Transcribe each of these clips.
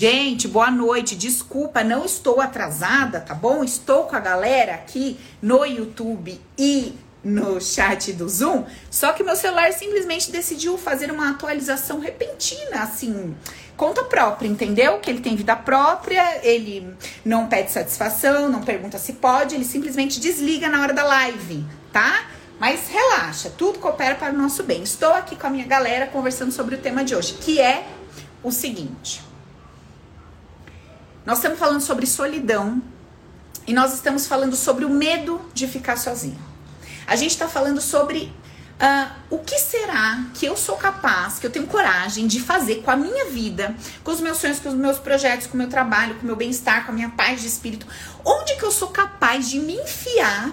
Gente, boa noite. Desculpa, não estou atrasada, tá bom? Estou com a galera aqui no YouTube e no chat do Zoom, só que meu celular simplesmente decidiu fazer uma atualização repentina, assim, conta própria, entendeu? Que ele tem vida própria, ele não pede satisfação, não pergunta se pode, ele simplesmente desliga na hora da live, tá? Mas relaxa, tudo coopera para o nosso bem. Estou aqui com a minha galera conversando sobre o tema de hoje, que é o seguinte. Nós estamos falando sobre solidão e nós estamos falando sobre o medo de ficar sozinho. A gente está falando sobre uh, o que será que eu sou capaz, que eu tenho coragem de fazer com a minha vida, com os meus sonhos, com os meus projetos, com o meu trabalho, com o meu bem-estar, com a minha paz de espírito. Onde que eu sou capaz de me enfiar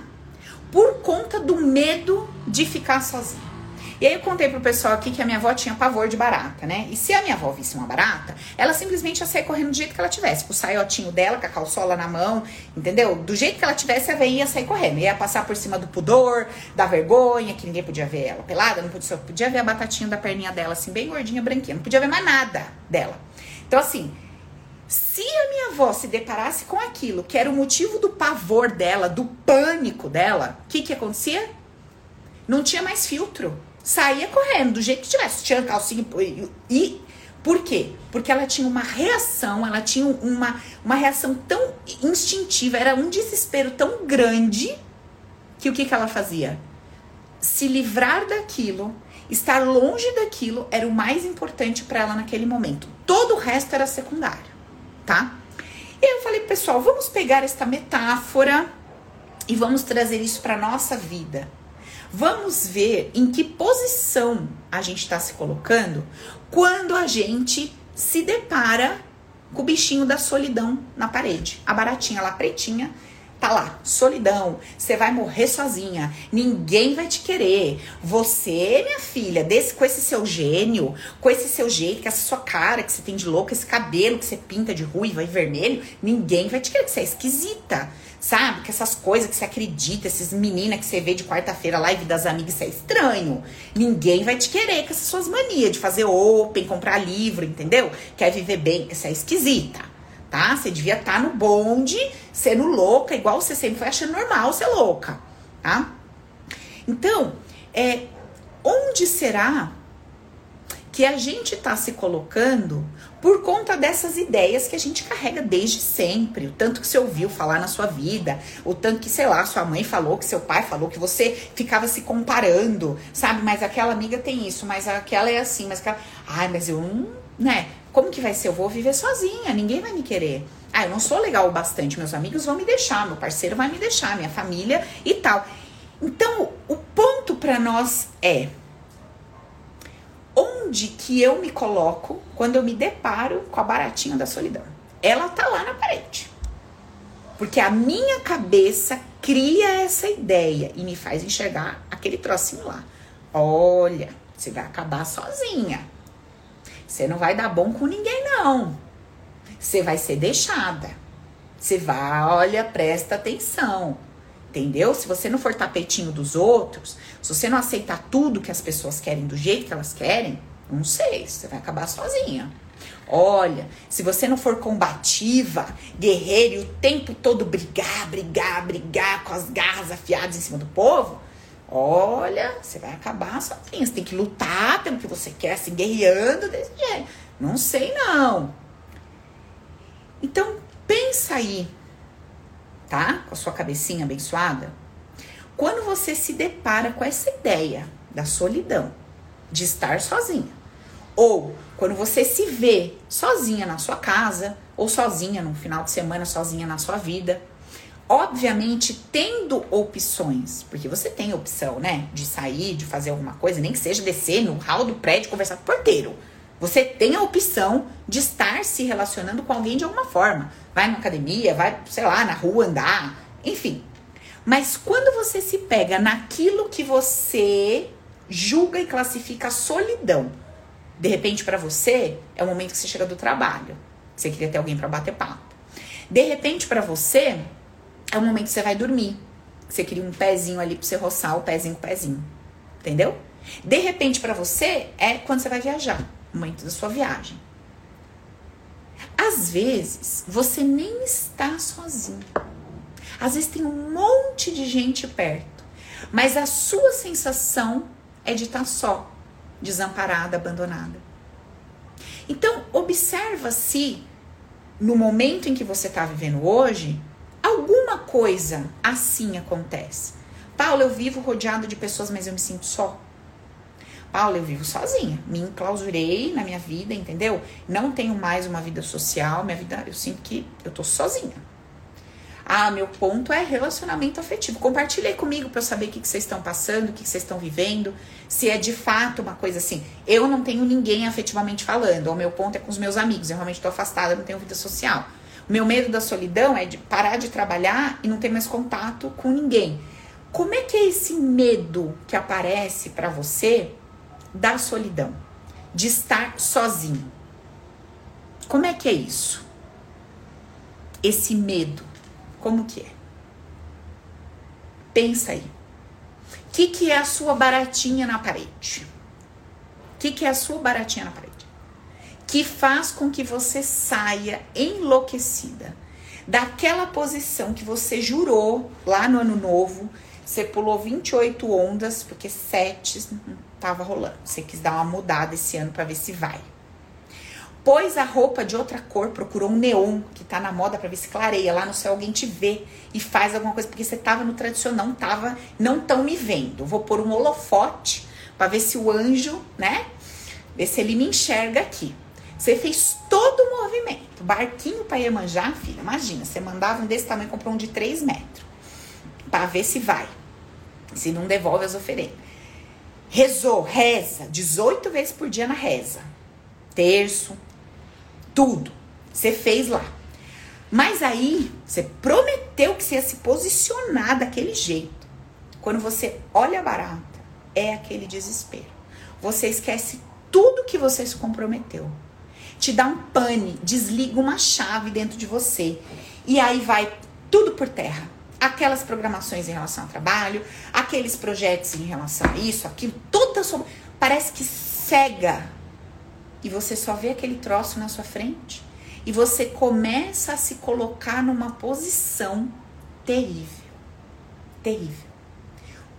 por conta do medo de ficar sozinha? E aí eu contei pro pessoal aqui que a minha avó tinha pavor de barata, né? E se a minha avó visse uma barata, ela simplesmente ia sair correndo do jeito que ela tivesse, com o saiotinho dela, com a calçola na mão, entendeu? Do jeito que ela tivesse, a veinha ia sair correndo. Ia passar por cima do pudor, da vergonha, que ninguém podia ver ela pelada, não podia, podia ver a batatinha da perninha dela, assim, bem gordinha, branquinha. Não podia ver mais nada dela. Então, assim, se a minha avó se deparasse com aquilo, que era o motivo do pavor dela, do pânico dela, o que que acontecia? Não tinha mais filtro saía correndo, do jeito que tivesse. Tinha calcinha e, e por quê? Porque ela tinha uma reação, ela tinha uma, uma reação tão instintiva, era um desespero tão grande que o que, que ela fazia? Se livrar daquilo, estar longe daquilo era o mais importante para ela naquele momento. Todo o resto era secundário, tá? E eu falei, pessoal, vamos pegar esta metáfora e vamos trazer isso para nossa vida. Vamos ver em que posição a gente está se colocando quando a gente se depara com o bichinho da solidão na parede. A baratinha lá pretinha tá lá, solidão. Você vai morrer sozinha. Ninguém vai te querer. Você, minha filha, desse com esse seu gênio, com esse seu jeito, com essa sua cara que você tem de louca, esse cabelo que você pinta de ruiva e vermelho, ninguém vai te querer, que você é esquisita. Sabe? Que essas coisas que você acredita, esses meninas que você vê de quarta-feira, live das amigas, isso é estranho. Ninguém vai te querer com essas suas manias de fazer open, comprar livro, entendeu? Quer viver bem, isso é esquisita, tá? Você devia estar tá no bonde, sendo louca, igual você sempre foi achando normal ser louca, tá? Então, é, onde será que a gente está se colocando por conta dessas ideias que a gente carrega desde sempre. O tanto que você ouviu falar na sua vida, o tanto que, sei lá, sua mãe falou, que seu pai falou, que você ficava se comparando, sabe? Mas aquela amiga tem isso, mas aquela é assim, mas aquela. Ai, mas eu não. Né? Como que vai ser? Eu vou viver sozinha, ninguém vai me querer. Ah, eu não sou legal o bastante, meus amigos vão me deixar, meu parceiro vai me deixar, minha família e tal. Então, o ponto para nós é onde que eu me coloco quando eu me deparo com a baratinha da solidão? Ela tá lá na parede. Porque a minha cabeça cria essa ideia e me faz enxergar aquele trocinho lá. Olha, você vai acabar sozinha. Você não vai dar bom com ninguém, não. Você vai ser deixada. Você vai, olha, presta atenção. Entendeu? Se você não for tapetinho dos outros, se você não aceitar tudo que as pessoas querem do jeito que elas querem, não sei, você vai acabar sozinha. Olha, se você não for combativa, guerreira e o tempo todo brigar, brigar, brigar com as garras afiadas em cima do povo, olha, você vai acabar sozinha. Você tem que lutar pelo que você quer, assim, guerreando desse jeito. Não sei não. Então, pensa aí tá? Com a sua cabecinha abençoada. Quando você se depara com essa ideia da solidão, de estar sozinha, ou quando você se vê sozinha na sua casa, ou sozinha no final de semana, sozinha na sua vida, obviamente tendo opções, porque você tem opção, né, de sair, de fazer alguma coisa, nem que seja descer no hall do prédio conversar com o porteiro. Você tem a opção de estar se relacionando com alguém de alguma forma. Vai na academia, vai, sei lá, na rua andar, enfim. Mas quando você se pega naquilo que você julga e classifica solidão, de repente para você é o momento que você chega do trabalho, você queria ter alguém para bater papo. De repente para você é o momento que você vai dormir, você queria um pezinho ali para você roçar o pezinho com o pezinho, entendeu? De repente para você é quando você vai viajar momento da sua viagem. Às vezes você nem está sozinho. Às vezes tem um monte de gente perto, mas a sua sensação é de estar só, desamparada, abandonada. Então, observa se no momento em que você está vivendo hoje, alguma coisa assim acontece. Paulo, eu vivo rodeado de pessoas, mas eu me sinto só. Paulo, eu vivo sozinha, me enclausurei na minha vida, entendeu? Não tenho mais uma vida social, minha vida, eu sinto que eu tô sozinha. Ah, meu ponto é relacionamento afetivo. Compartilhe comigo para eu saber o que, que vocês estão passando, o que, que vocês estão vivendo. Se é de fato uma coisa assim. Eu não tenho ninguém afetivamente falando. O meu ponto é com os meus amigos. Eu realmente estou afastada, não tenho vida social. Meu medo da solidão é de parar de trabalhar e não ter mais contato com ninguém. Como é que é esse medo que aparece para você da solidão? De estar sozinho? Como é que é isso? Esse medo como que é? Pensa aí. O que, que é a sua baratinha na parede? O que, que é a sua baratinha na parede? Que faz com que você saia enlouquecida daquela posição que você jurou lá no ano novo. Você pulou 28 ondas porque 7 não tava rolando. Você quis dar uma mudada esse ano para ver se vai pôs a roupa de outra cor, procurou um neon que tá na moda para ver se clareia. Lá no céu alguém te vê e faz alguma coisa, porque você tava no tradicional, não tava, não tão me vendo. Vou pôr um holofote para ver se o anjo, né? Ver se ele me enxerga aqui. Você fez todo o movimento. Barquinho para Iemanjá, filha, imagina, você mandava um desse tamanho, comprou um de 3 metros. Para ver se vai. Se não devolve as oferendas. Rezou, reza, 18 vezes por dia na reza. Terço, tudo. Você fez lá. Mas aí, você prometeu que você ia se posicionar daquele jeito. Quando você olha barata, é aquele desespero. Você esquece tudo que você se comprometeu. Te dá um pane, desliga uma chave dentro de você. E aí vai tudo por terra. Aquelas programações em relação ao trabalho, aqueles projetos em relação a isso, aquilo, toda sua. Parece que cega e você só vê aquele troço na sua frente e você começa a se colocar numa posição terrível. Terrível.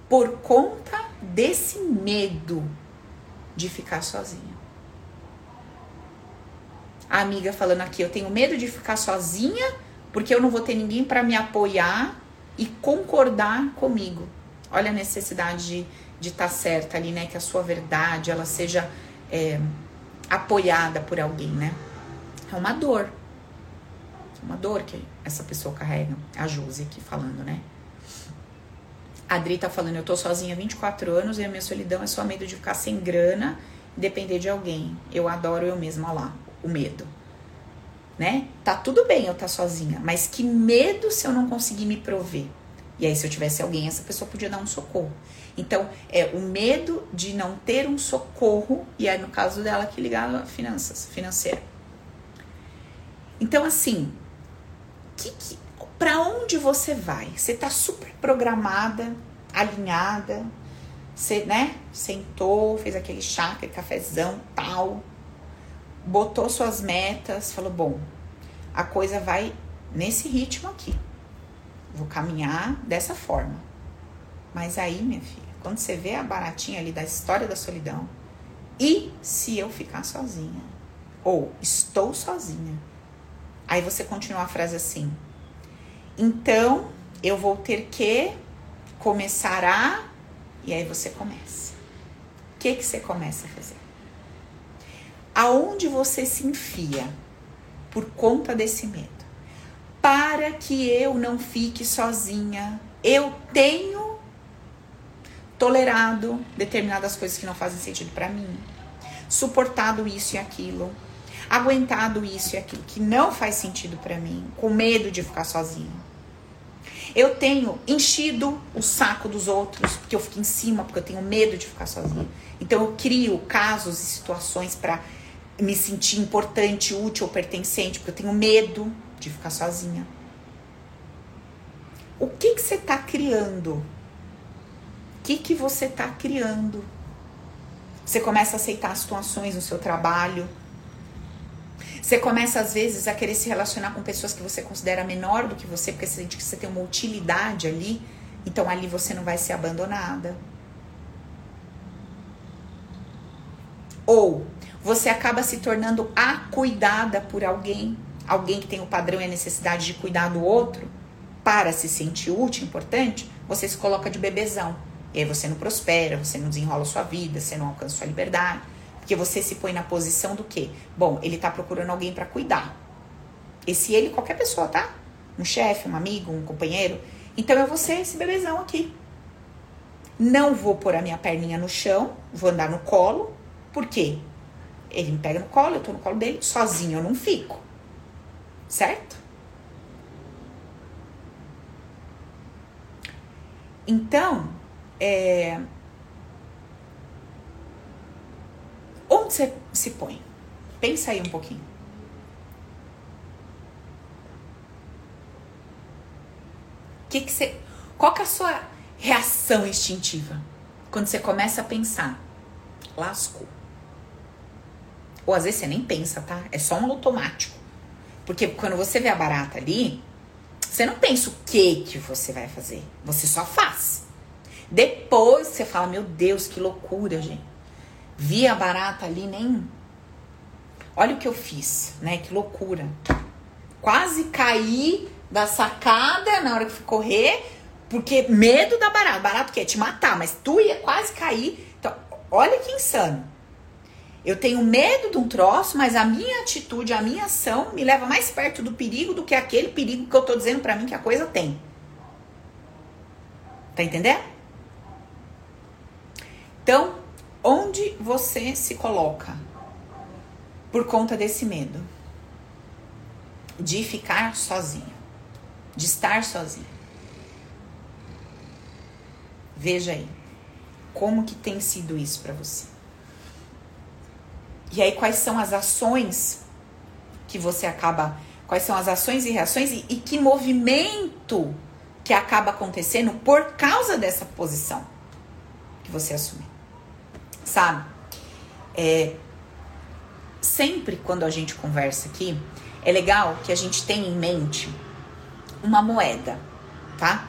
Por conta desse medo de ficar sozinha. A amiga falando aqui, eu tenho medo de ficar sozinha porque eu não vou ter ninguém para me apoiar e concordar comigo. Olha a necessidade de estar tá certa ali, né? Que a sua verdade ela seja é, apoiada por alguém, né? É uma dor. Uma dor que essa pessoa carrega. A Josi aqui falando, né? A Adri tá falando, eu tô sozinha há 24 anos e a minha solidão é só medo de ficar sem grana e depender de alguém. Eu adoro eu mesma, lá, o medo. Né? Tá tudo bem eu estar tá sozinha, mas que medo se eu não conseguir me prover. E aí, se eu tivesse alguém, essa pessoa podia dar um socorro. Então, é o medo de não ter um socorro, e é no caso dela que ligava finanças, financeira. Então, assim, que, que, para onde você vai? Você tá super programada, alinhada, você, né, sentou, fez aquele chá, aquele cafezão, tal, botou suas metas, falou, bom, a coisa vai nesse ritmo aqui. Vou caminhar dessa forma. Mas aí, minha filha, quando você vê a baratinha ali da história da solidão, e se eu ficar sozinha? Ou estou sozinha? Aí você continua a frase assim. Então, eu vou ter que começar a. E aí você começa. O que, que você começa a fazer? Aonde você se enfia por conta desse medo? Para que eu não fique sozinha, eu tenho tolerado determinadas coisas que não fazem sentido para mim, suportado isso e aquilo, aguentado isso e aquilo que não faz sentido para mim, com medo de ficar sozinho. Eu tenho enchido o saco dos outros porque eu fico em cima, porque eu tenho medo de ficar sozinha. Então eu crio casos e situações para me sentir importante, útil ou pertencente, porque eu tenho medo de ficar sozinha. O que que você está criando que, que você está criando. Você começa a aceitar situações no seu trabalho Você começa, às vezes, a querer se relacionar com pessoas que você considera menor do que você, porque você sente que você tem uma utilidade ali. Então, ali você não vai ser abandonada. Ou você acaba se tornando acuidada por alguém, alguém que tem o padrão e a necessidade de cuidar do outro, para se sentir útil, importante, você se coloca de bebezão. E aí você não prospera, você não desenrola sua vida, você não alcança sua liberdade. Porque você se põe na posição do quê? Bom, ele tá procurando alguém para cuidar. Esse ele, qualquer pessoa, tá? Um chefe, um amigo, um companheiro. Então vou ser esse bebezão aqui. Não vou pôr a minha perninha no chão, vou andar no colo. Por quê? Ele me pega no colo, eu tô no colo dele, sozinho eu não fico. Certo? Então, é, Onde você se põe? Pensa aí um pouquinho. Que que você, qual que é a sua reação instintiva quando você começa a pensar? Lascou. Ou às vezes você nem pensa, tá? É só um automático. Porque quando você vê a barata ali, você não pensa o que que você vai fazer. Você só faz. Depois você fala, meu Deus, que loucura, gente. Vi a barata ali, nem. Olha o que eu fiz, né? Que loucura. Quase caí da sacada na hora que fui correr, porque medo da barata. Barato quer te matar, mas tu ia quase cair. Então, olha que insano. Eu tenho medo de um troço, mas a minha atitude, a minha ação me leva mais perto do perigo do que aquele perigo que eu tô dizendo para mim que a coisa tem. Tá entendendo? Então, Onde você se coloca por conta desse medo de ficar sozinho, de estar sozinho? Veja aí como que tem sido isso para você. E aí quais são as ações que você acaba, quais são as ações e reações e, e que movimento que acaba acontecendo por causa dessa posição que você assumiu sabe? É, sempre quando a gente conversa aqui, é legal que a gente tenha em mente uma moeda, tá?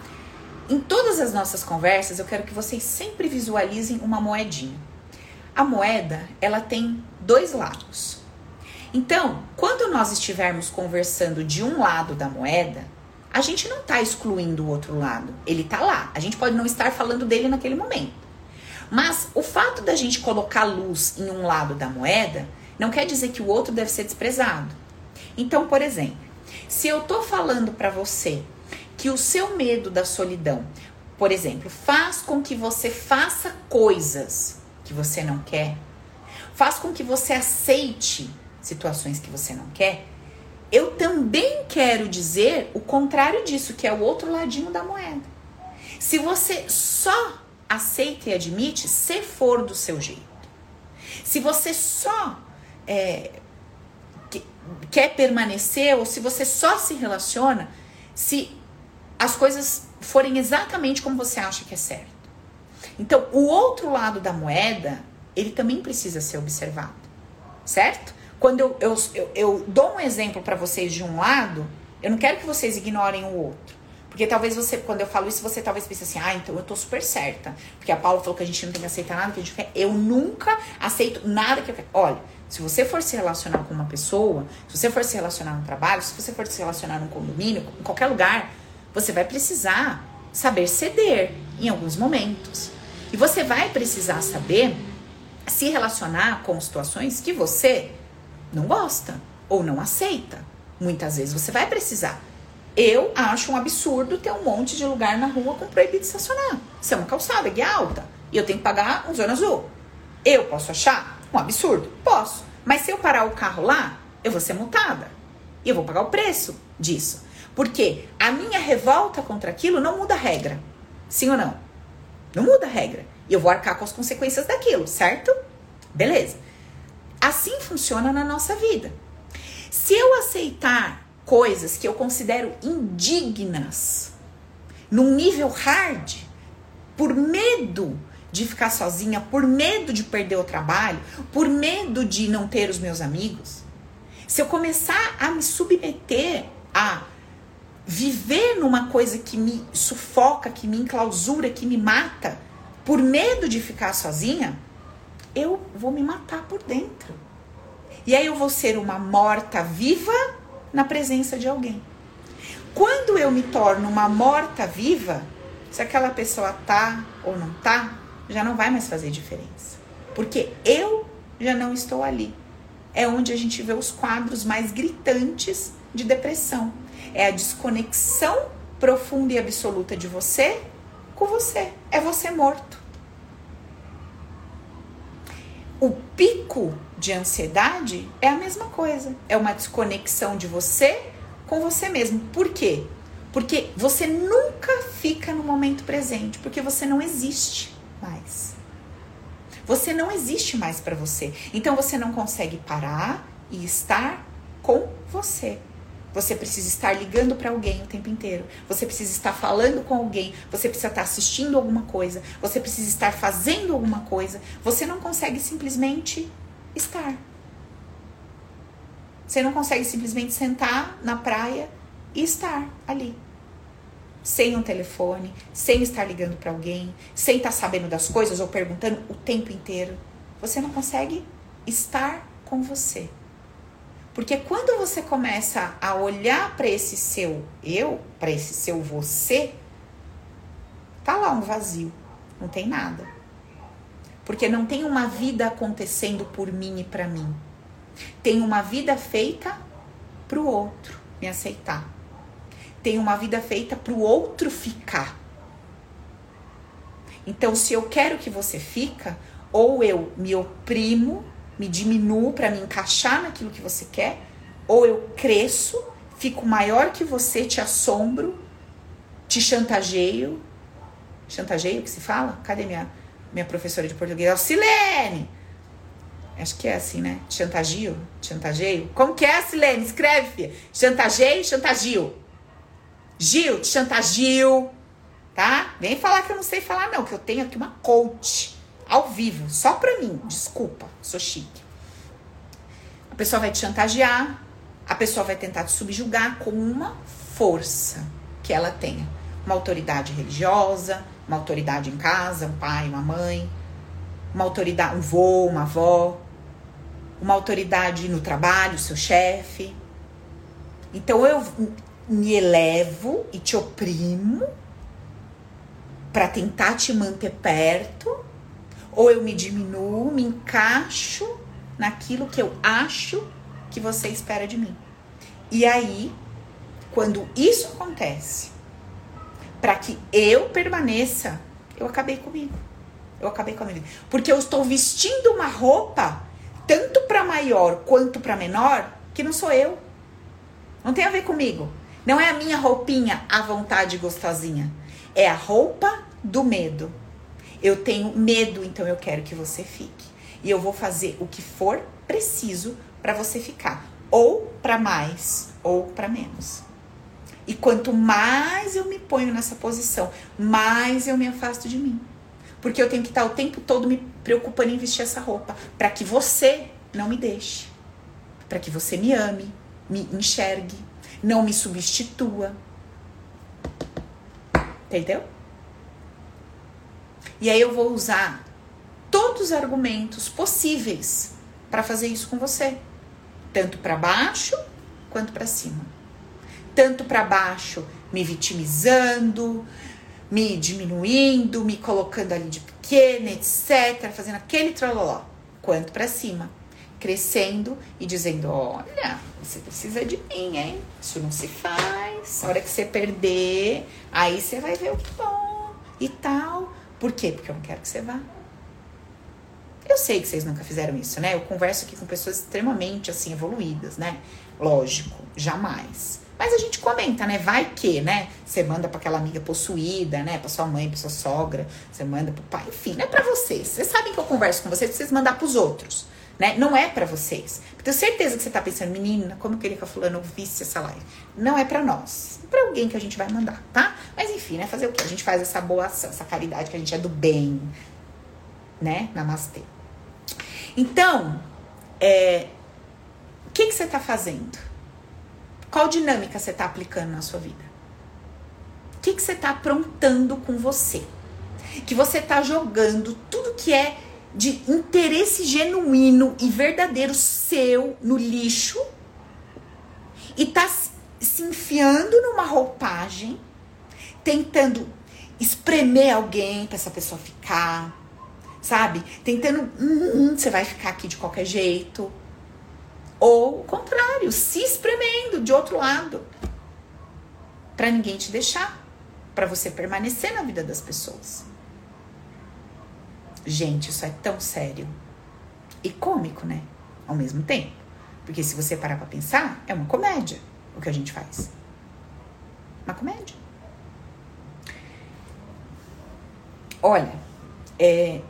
Em todas as nossas conversas, eu quero que vocês sempre visualizem uma moedinha. A moeda, ela tem dois lados. Então, quando nós estivermos conversando de um lado da moeda, a gente não está excluindo o outro lado. Ele está lá. A gente pode não estar falando dele naquele momento. Mas o fato da gente colocar luz em um lado da moeda não quer dizer que o outro deve ser desprezado. Então, por exemplo, se eu tô falando para você que o seu medo da solidão, por exemplo, faz com que você faça coisas que você não quer, faz com que você aceite situações que você não quer, eu também quero dizer o contrário disso, que é o outro ladinho da moeda. Se você só aceita e admite se for do seu jeito. Se você só é, quer permanecer ou se você só se relaciona se as coisas forem exatamente como você acha que é certo. Então, o outro lado da moeda, ele também precisa ser observado, certo? Quando eu, eu, eu, eu dou um exemplo para vocês de um lado, eu não quero que vocês ignorem o outro. Porque talvez você, quando eu falo isso, você talvez pense assim, ah, então eu tô super certa. Porque a Paula falou que a gente não tem que aceitar nada que a gente quer. Eu nunca aceito nada que eu quero. Olha, se você for se relacionar com uma pessoa, se você for se relacionar no trabalho, se você for se relacionar num condomínio, em qualquer lugar, você vai precisar saber ceder em alguns momentos. E você vai precisar saber se relacionar com situações que você não gosta ou não aceita. Muitas vezes você vai precisar. Eu acho um absurdo ter um monte de lugar na rua com proibido de estacionar. Se é uma calçada guia alta e eu tenho que pagar um zona azul. Eu posso achar um absurdo? Posso. Mas se eu parar o carro lá, eu vou ser multada. E eu vou pagar o preço disso. Porque a minha revolta contra aquilo não muda a regra. Sim ou não? Não muda a regra. E eu vou arcar com as consequências daquilo, certo? Beleza. Assim funciona na nossa vida. Se eu aceitar coisas que eu considero indignas, num nível hard, por medo de ficar sozinha, por medo de perder o trabalho, por medo de não ter os meus amigos. Se eu começar a me submeter a viver numa coisa que me sufoca, que me enclausura, que me mata, por medo de ficar sozinha, eu vou me matar por dentro. E aí eu vou ser uma morta viva na presença de alguém. Quando eu me torno uma morta viva, se aquela pessoa tá ou não tá, já não vai mais fazer diferença. Porque eu já não estou ali. É onde a gente vê os quadros mais gritantes de depressão. É a desconexão profunda e absoluta de você com você. É você morto. O pico de ansiedade é a mesma coisa. É uma desconexão de você com você mesmo. Por quê? Porque você nunca fica no momento presente, porque você não existe mais. Você não existe mais para você. Então você não consegue parar e estar com você. Você precisa estar ligando para alguém o tempo inteiro. Você precisa estar falando com alguém. Você precisa estar assistindo alguma coisa. Você precisa estar fazendo alguma coisa. Você não consegue simplesmente estar. Você não consegue simplesmente sentar na praia e estar ali. Sem um telefone, sem estar ligando para alguém, sem estar sabendo das coisas ou perguntando o tempo inteiro. Você não consegue estar com você. Porque quando você começa a olhar para esse seu eu, para esse seu você, tá lá um vazio, não tem nada. Porque não tem uma vida acontecendo por mim e para mim tem uma vida feita para o outro me aceitar. Tem uma vida feita para o outro ficar. Então, se eu quero que você fica, ou eu me oprimo, me diminuo para me encaixar naquilo que você quer, ou eu cresço, fico maior que você, te assombro, te chantageio. Chantageio que se fala? Cadê minha, minha professora de português? Silene! Acho que é assim, né? Chantagio? Chantageio? Como que é, Silene? Escreve, filha. Chantageio, chantagio. Gil, te chantagio. Tá? Vem falar que eu não sei falar, não. Que eu tenho aqui uma coach ao vivo, só pra mim. Desculpa, sou chique. A pessoa vai te chantagear. A pessoa vai tentar te subjugar com uma força que ela tenha. Uma autoridade religiosa, uma autoridade em casa, um pai, uma mãe, uma autoridade, um vô, uma avó, uma autoridade no trabalho, seu chefe. Então eu me elevo e te oprimo para tentar te manter perto, ou eu me diminuo, me encaixo naquilo que eu acho que você espera de mim. E aí, quando isso acontece, para que eu permaneça, eu acabei comigo. Eu acabei com a minha vida. Porque eu estou vestindo uma roupa tanto para maior quanto para menor, que não sou eu. Não tem a ver comigo. Não é a minha roupinha à vontade gostosinha. É a roupa do medo. Eu tenho medo, então eu quero que você fique. E eu vou fazer o que for preciso para você ficar, ou para mais, ou para menos. E quanto mais eu me ponho nessa posição, mais eu me afasto de mim. Porque eu tenho que estar o tempo todo me preocupando em vestir essa roupa. para que você não me deixe. para que você me ame, me enxergue, não me substitua. Entendeu? E aí eu vou usar todos os argumentos possíveis para fazer isso com você, tanto para baixo quanto para cima. Tanto para baixo, me vitimizando, me diminuindo, me colocando ali de pequena, etc, fazendo aquele trololó, quanto para cima, crescendo e dizendo: "Olha, você precisa de mim, hein? Isso não se faz. A hora que você perder, aí você vai ver o que bom e tal. Por quê? Porque eu não quero que você vá. Eu sei que vocês nunca fizeram isso, né? Eu converso aqui com pessoas extremamente assim evoluídas, né? Lógico, jamais. Mas a gente comenta, né? Vai que, né? Você manda para aquela amiga possuída, né? Pra sua mãe, pra sua sogra, você manda pro pai, enfim, não é pra vocês. Vocês sabem que eu converso com vocês, vocês mandar pros outros, né? Não é para vocês. Tenho certeza que você tá pensando, menina, como eu queria que a fulano visse essa live. Não é para nós. É pra alguém que a gente vai mandar, tá? Mas enfim, né? Fazer o quê? A gente faz essa boa ação, essa caridade que a gente é do bem, né? Namastê. Então, é, que, que você está fazendo? Qual dinâmica você está aplicando na sua vida? O que, que você está aprontando com você? Que você está jogando tudo que é de interesse genuíno e verdadeiro seu no lixo e tá se enfiando numa roupagem, tentando espremer alguém para essa pessoa ficar, sabe? Tentando, hum, hum, você vai ficar aqui de qualquer jeito. Ou o contrário, se espremendo de outro lado. Para ninguém te deixar, para você permanecer na vida das pessoas. Gente, isso é tão sério e cômico, né? Ao mesmo tempo. Porque se você parar para pensar, é uma comédia o que a gente faz. Uma comédia. Olha, é,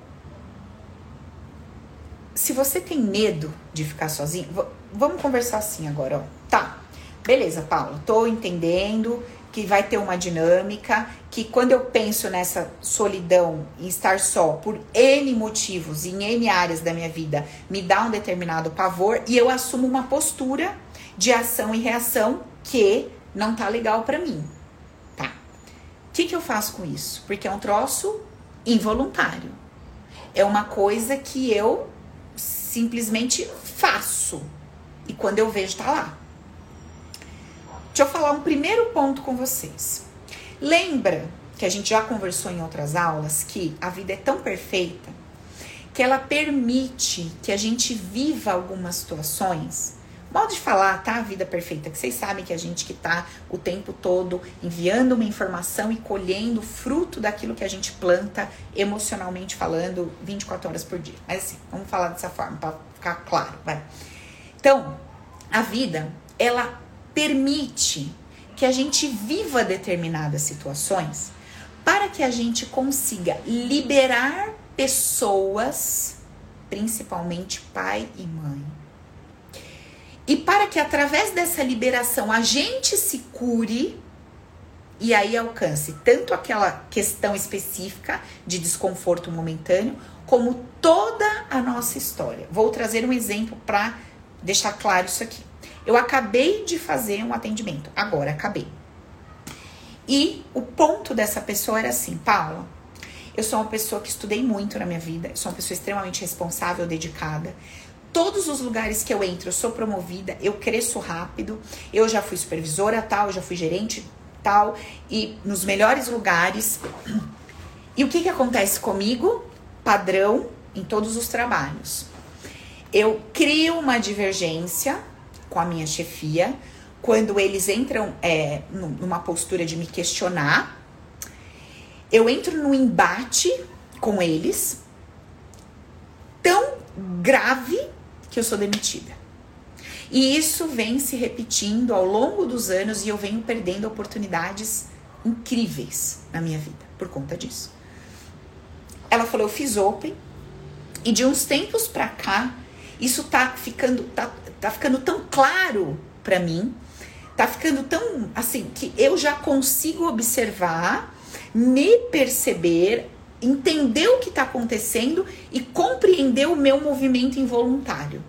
se você tem medo de ficar sozinho, vamos conversar assim agora, ó. Tá, beleza, Paulo, tô entendendo que vai ter uma dinâmica, que quando eu penso nessa solidão e estar só por N motivos, em N áreas da minha vida, me dá um determinado pavor e eu assumo uma postura de ação e reação que não tá legal para mim. Tá. O que, que eu faço com isso? Porque é um troço involuntário. É uma coisa que eu simplesmente faço. E quando eu vejo, tá lá. Deixa eu falar um primeiro ponto com vocês. Lembra que a gente já conversou em outras aulas que a vida é tão perfeita que ela permite que a gente viva algumas situações Modo de falar, tá? A vida perfeita, que vocês sabem que a gente que tá o tempo todo enviando uma informação e colhendo fruto daquilo que a gente planta emocionalmente falando 24 horas por dia. Mas assim, vamos falar dessa forma para ficar claro, vai. Então, a vida, ela permite que a gente viva determinadas situações para que a gente consiga liberar pessoas, principalmente pai e mãe, e para que através dessa liberação a gente se cure e aí alcance tanto aquela questão específica de desconforto momentâneo, como toda a nossa história. Vou trazer um exemplo para deixar claro isso aqui. Eu acabei de fazer um atendimento, agora acabei. E o ponto dessa pessoa era assim, Paula, eu sou uma pessoa que estudei muito na minha vida, sou uma pessoa extremamente responsável, dedicada todos os lugares que eu entro, eu sou promovida, eu cresço rápido. Eu já fui supervisora tal, já fui gerente tal e nos melhores lugares. E o que que acontece comigo? Padrão em todos os trabalhos. Eu crio uma divergência com a minha chefia quando eles entram é, numa postura de me questionar. Eu entro num embate com eles tão grave que eu sou demitida. E isso vem se repetindo ao longo dos anos e eu venho perdendo oportunidades incríveis na minha vida por conta disso. Ela falou: "Eu fiz open e de uns tempos para cá isso tá ficando tá, tá ficando tão claro para mim, tá ficando tão assim que eu já consigo observar, me perceber, entender o que está acontecendo e compreender o meu movimento involuntário.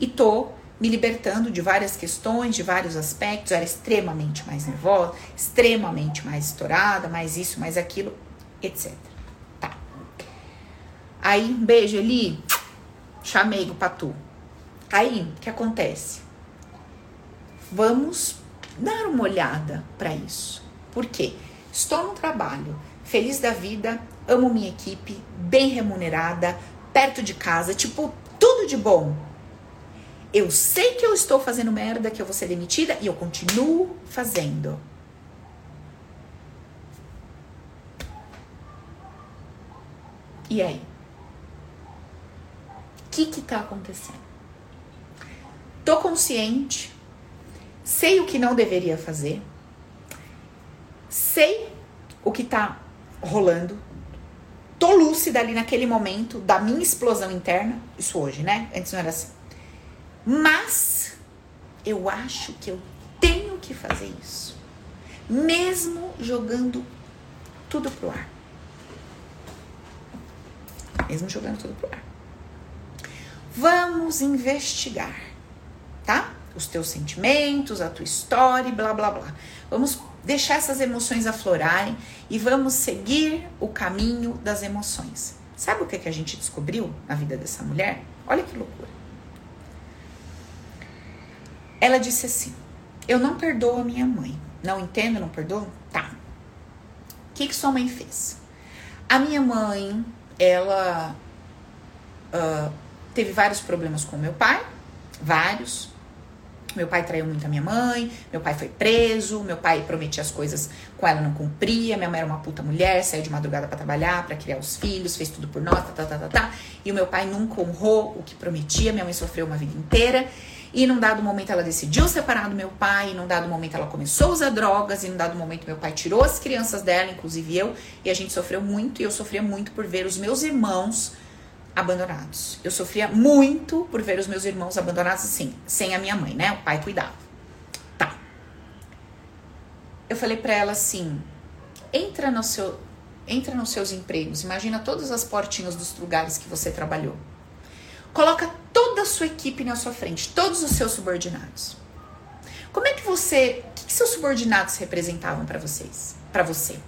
E tô me libertando de várias questões, de vários aspectos. Eu era extremamente mais nervosa, extremamente mais estourada, mais isso, mais aquilo, etc. Tá. Aí, um beijo, Eli. Chamei o Patu. Aí, o que acontece? Vamos dar uma olhada para isso. Por quê? Estou no trabalho, feliz da vida, amo minha equipe, bem remunerada, perto de casa, tipo, tudo de bom. Eu sei que eu estou fazendo merda, que eu vou ser demitida e eu continuo fazendo. E aí? O que que tá acontecendo? Tô consciente, sei o que não deveria fazer, sei o que tá rolando. Tô lúcida ali naquele momento da minha explosão interna. Isso hoje, né? Antes não era assim. Mas eu acho que eu tenho que fazer isso. Mesmo jogando tudo pro ar. Mesmo jogando tudo pro ar. Vamos investigar, tá? Os teus sentimentos, a tua história, blá blá blá. Vamos deixar essas emoções aflorarem e vamos seguir o caminho das emoções. Sabe o que, que a gente descobriu na vida dessa mulher? Olha que loucura. Ela disse assim: Eu não perdoo a minha mãe. Não entendo, não perdoo? Tá. O que, que sua mãe fez? A minha mãe, ela uh, teve vários problemas com meu pai, vários. Meu pai traiu muito a minha mãe, meu pai foi preso, meu pai prometia as coisas com ela, não cumpria, minha mãe era uma puta mulher, saiu de madrugada para trabalhar, para criar os filhos, fez tudo por nós, tá, tá, tá, tá, tá. E o meu pai nunca honrou o que prometia, minha mãe sofreu uma vida inteira. E num dado momento ela decidiu separar do meu pai, e num dado momento ela começou a usar drogas, e num dado momento meu pai tirou as crianças dela, inclusive eu, e a gente sofreu muito, e eu sofria muito por ver os meus irmãos abandonados. Eu sofria muito por ver os meus irmãos abandonados assim, sem a minha mãe, né? O pai cuidava. Tá. Eu falei para ela assim: entra no seu entra nos seus empregos, imagina todas as portinhas dos lugares que você trabalhou. Coloca toda a sua equipe na sua frente, todos os seus subordinados. Como é que você, o que, que seus subordinados representavam para vocês? Para você?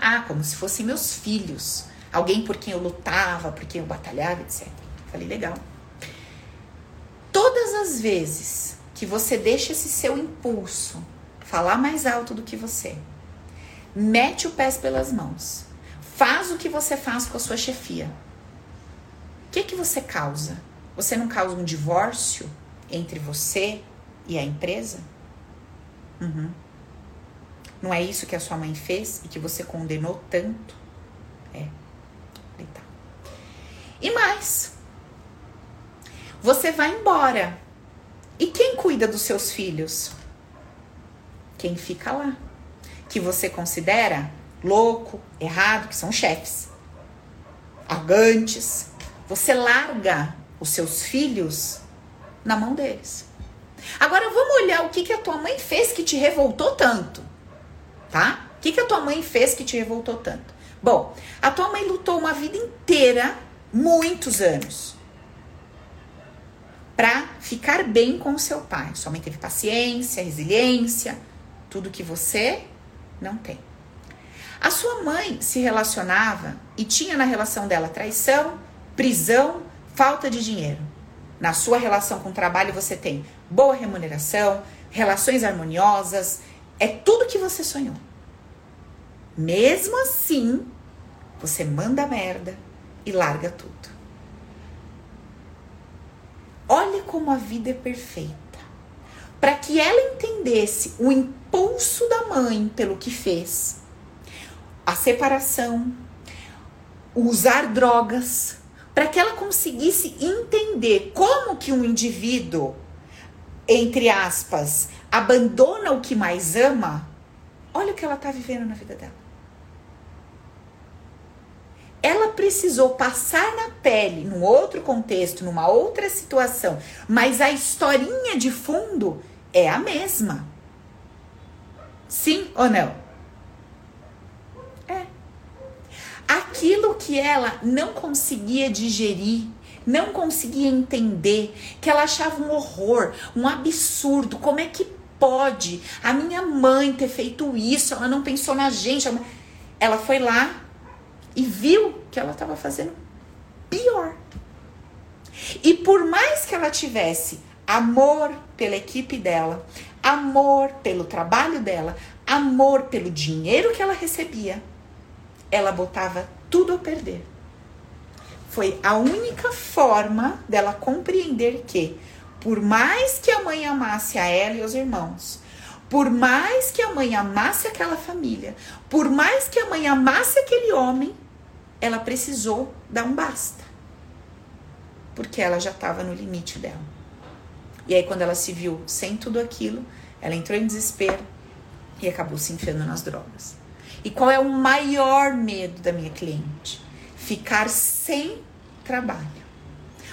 Ah, como se fossem meus filhos alguém por quem eu lutava, por quem eu batalhava, etc. Falei, legal. Todas as vezes que você deixa esse seu impulso falar mais alto do que você, mete o pé pelas mãos, faz o que você faz com a sua chefia. O que que você causa? Você não causa um divórcio entre você e a empresa? Uhum. Não é isso que a sua mãe fez e que você condenou tanto? É. E mais, você vai embora. E quem cuida dos seus filhos? Quem fica lá. Que você considera louco, errado, que são chefes, arrogantes. Você larga os seus filhos na mão deles. Agora vamos olhar o que, que a tua mãe fez que te revoltou tanto, tá? O que, que a tua mãe fez que te revoltou tanto? Bom, a tua mãe lutou uma vida inteira muitos anos para ficar bem com o seu pai. Sua mãe teve paciência, resiliência, tudo que você não tem. A sua mãe se relacionava e tinha na relação dela traição, prisão, falta de dinheiro. Na sua relação com o trabalho você tem boa remuneração, relações harmoniosas, é tudo que você sonhou. Mesmo assim, você manda merda, e larga tudo. Olha como a vida é perfeita. Para que ela entendesse o impulso da mãe pelo que fez, a separação, usar drogas, para que ela conseguisse entender como que um indivíduo, entre aspas, abandona o que mais ama, olha o que ela está vivendo na vida dela ela precisou passar na pele, num outro contexto, numa outra situação, mas a historinha de fundo é a mesma. Sim ou não? É. Aquilo que ela não conseguia digerir, não conseguia entender, que ela achava um horror, um absurdo, como é que pode a minha mãe ter feito isso? Ela não pensou na gente. Ela foi lá e viu que ela estava fazendo pior. E por mais que ela tivesse amor pela equipe dela, amor pelo trabalho dela, amor pelo dinheiro que ela recebia, ela botava tudo a perder. Foi a única forma dela compreender que, por mais que a mãe amasse a ela e os irmãos, por mais que a mãe amasse aquela família, por mais que a mãe amasse aquele homem, ela precisou dar um basta. Porque ela já estava no limite dela. E aí, quando ela se viu sem tudo aquilo, ela entrou em desespero e acabou se enfiando nas drogas. E qual é o maior medo da minha cliente? Ficar sem trabalho.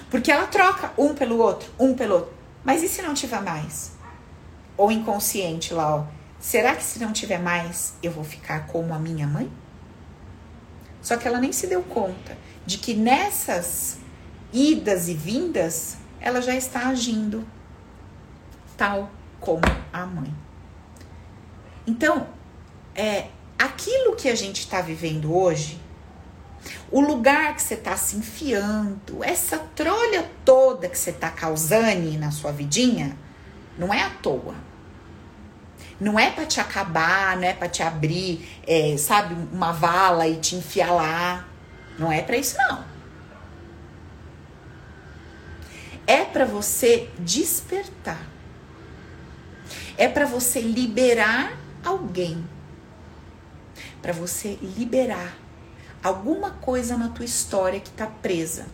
Porque ela troca um pelo outro, um pelo outro. Mas e se não tiver mais? Ou inconsciente lá, ó. Será que se não tiver mais, eu vou ficar como a minha mãe? Só que ela nem se deu conta de que nessas idas e vindas, ela já está agindo tal como a mãe. Então, é aquilo que a gente está vivendo hoje, o lugar que você está se enfiando, essa trolha toda que você está causando na sua vidinha, não é à toa. Não é para te acabar, não é para te abrir, é, sabe, uma vala e te enfiar lá. Não é para isso não. É para você despertar. É para você liberar alguém. Para você liberar alguma coisa na tua história que tá presa.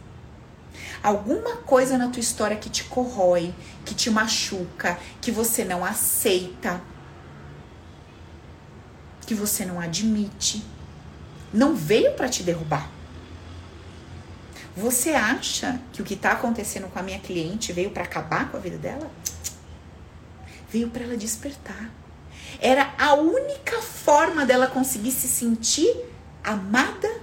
Alguma coisa na tua história que te corrói, que te machuca, que você não aceita que você não admite. Não veio para te derrubar. Você acha que o que está acontecendo com a minha cliente veio para acabar com a vida dela? Veio para ela despertar. Era a única forma dela conseguir se sentir amada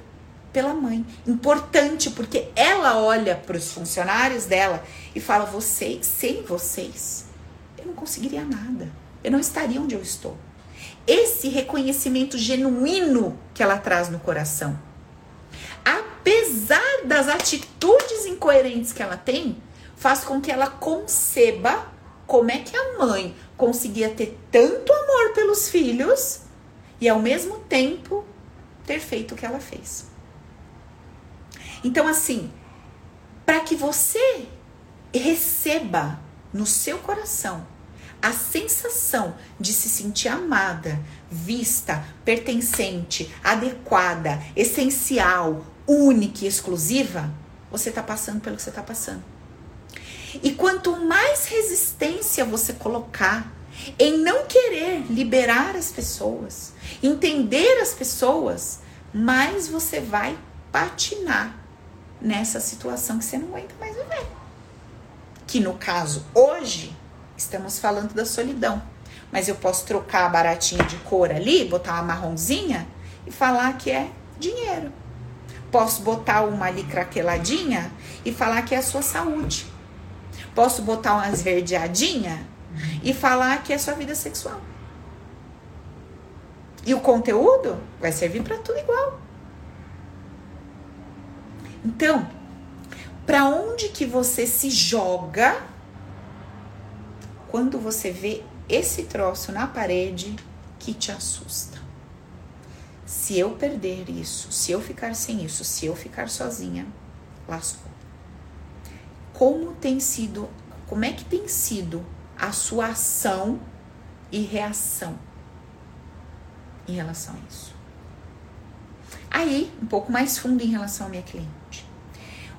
pela mãe. Importante, porque ela olha para os funcionários dela e fala: vocês, sem vocês, eu não conseguiria nada. Eu não estaria onde eu estou esse reconhecimento genuíno que ela traz no coração. Apesar das atitudes incoerentes que ela tem, faz com que ela conceba como é que a mãe conseguia ter tanto amor pelos filhos e ao mesmo tempo ter feito o que ela fez. Então, assim, para que você receba no seu coração a sensação de se sentir amada, vista, pertencente, adequada, essencial, única e exclusiva, você está passando pelo que você está passando. E quanto mais resistência você colocar em não querer liberar as pessoas, entender as pessoas, mais você vai patinar nessa situação que você não aguenta mais viver. Que no caso hoje Estamos falando da solidão. Mas eu posso trocar a baratinha de cor ali, botar uma marronzinha e falar que é dinheiro. Posso botar uma ali craqueladinha e falar que é a sua saúde. Posso botar uma esverdeadinha e falar que é a sua vida sexual. E o conteúdo vai servir para tudo igual. Então, para onde que você se joga quando você vê esse troço na parede que te assusta. Se eu perder isso, se eu ficar sem isso, se eu ficar sozinha, lascou. Como tem sido, como é que tem sido a sua ação e reação em relação a isso? Aí, um pouco mais fundo em relação à minha cliente.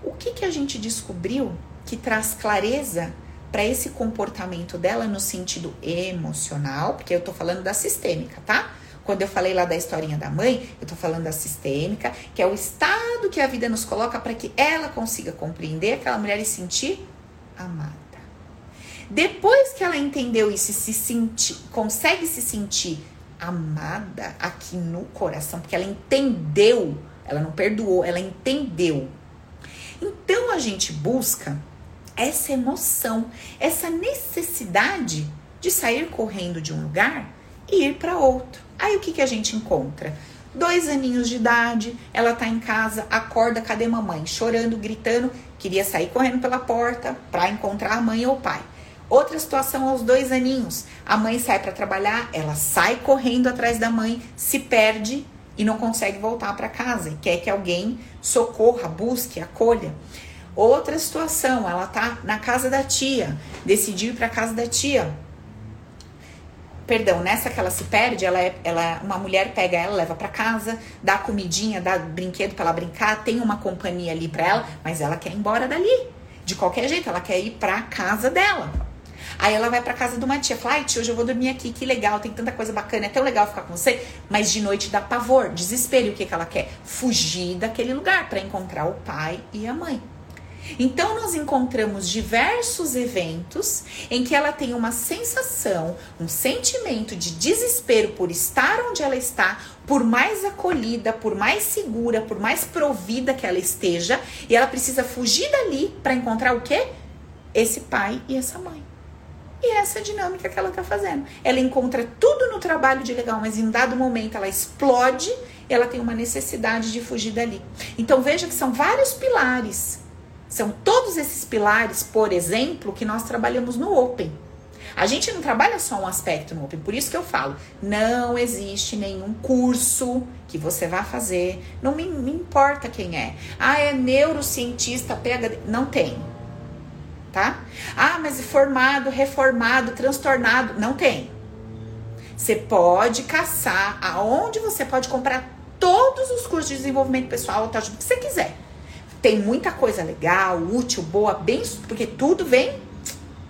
O que que a gente descobriu que traz clareza para esse comportamento dela no sentido emocional, porque eu tô falando da sistêmica, tá? Quando eu falei lá da historinha da mãe, eu tô falando da sistêmica, que é o estado que a vida nos coloca para que ela consiga compreender aquela mulher e sentir amada. Depois que ela entendeu isso e se sentir, consegue se sentir amada aqui no coração, porque ela entendeu, ela não perdoou, ela entendeu. Então a gente busca essa emoção, essa necessidade de sair correndo de um lugar e ir para outro. Aí o que, que a gente encontra? Dois aninhos de idade, ela tá em casa, acorda, cadê mamãe? Chorando, gritando, queria sair correndo pela porta para encontrar a mãe ou o pai. Outra situação aos dois aninhos, a mãe sai para trabalhar, ela sai correndo atrás da mãe, se perde e não consegue voltar para casa e quer que alguém socorra, busque, acolha. Outra situação, ela tá na casa da tia, decidiu ir para casa da tia. Perdão, nessa que ela se perde, ela é, ela, uma mulher pega ela, leva para casa, dá comidinha, dá brinquedo para ela brincar, tem uma companhia ali para ela, mas ela quer ir embora dali. De qualquer jeito, ela quer ir para casa dela. Aí ela vai para casa de uma tia, fala: Ai, tia, hoje eu vou dormir aqui, que legal, tem tanta coisa bacana, é tão legal ficar com você. Mas de noite dá pavor, desespero. O que, que ela quer? Fugir daquele lugar para encontrar o pai e a mãe. Então, nós encontramos diversos eventos em que ela tem uma sensação, um sentimento de desespero por estar onde ela está, por mais acolhida, por mais segura, por mais provida que ela esteja, e ela precisa fugir dali para encontrar o quê? Esse pai e essa mãe. E essa é a dinâmica que ela está fazendo. Ela encontra tudo no trabalho de legal, mas em dado momento ela explode, ela tem uma necessidade de fugir dali. Então veja que são vários pilares são todos esses pilares, por exemplo, que nós trabalhamos no Open. A gente não trabalha só um aspecto no Open, por isso que eu falo, não existe nenhum curso que você vá fazer, não me, me importa quem é. Ah, é neurocientista, PhD, não tem. Tá? Ah, mas formado, reformado, transtornado, não tem. Você pode caçar aonde você pode comprar todos os cursos de desenvolvimento pessoal, tá, que você quiser. Tem muita coisa legal, útil, boa, bem, porque tudo vem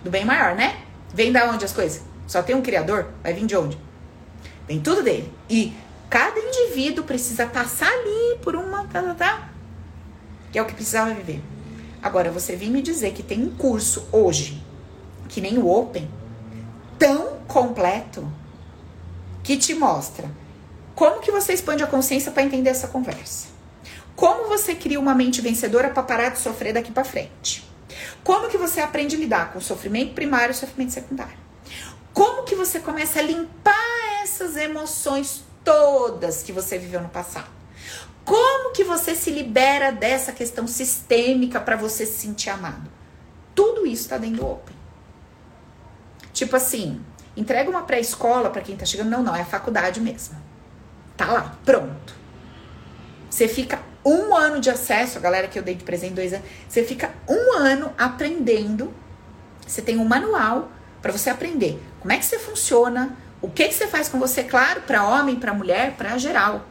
do bem maior, né? Vem da onde as coisas? Só tem um criador, vai vir de onde? Vem tudo dele. E cada indivíduo precisa passar ali por uma, tá, tá, tá, que é o que precisava viver. Agora, você vir me dizer que tem um curso hoje, que nem o Open, tão completo, que te mostra como que você expande a consciência para entender essa conversa. Como você cria uma mente vencedora para parar de sofrer daqui para frente? Como que você aprende a lidar com o sofrimento primário e sofrimento secundário? Como que você começa a limpar essas emoções todas que você viveu no passado? Como que você se libera dessa questão sistêmica para você se sentir amado? Tudo isso está dentro do Open. Tipo assim, entrega uma pré-escola para quem tá chegando. Não, não, é a faculdade mesmo. Tá lá, pronto. Você fica um ano de acesso, a galera que eu dei de presente dois anos, você fica um ano aprendendo. Você tem um manual para você aprender como é que você funciona, o que que você faz com você, claro, para homem, para mulher, para geral.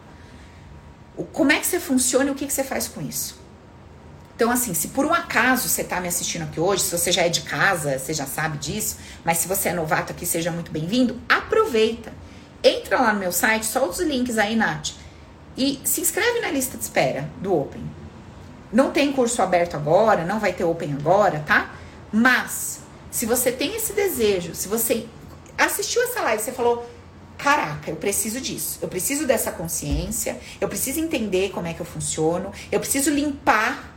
O, como é que você funciona e o que que você faz com isso. Então, assim, se por um acaso você está me assistindo aqui hoje, se você já é de casa, você já sabe disso, mas se você é novato aqui, seja muito bem-vindo, aproveita. Entra lá no meu site, solta os links aí, Nath e se inscreve na lista de espera do Open. Não tem curso aberto agora, não vai ter Open agora, tá? Mas, se você tem esse desejo, se você assistiu essa live, você falou: caraca, eu preciso disso, eu preciso dessa consciência, eu preciso entender como é que eu funciono, eu preciso limpar,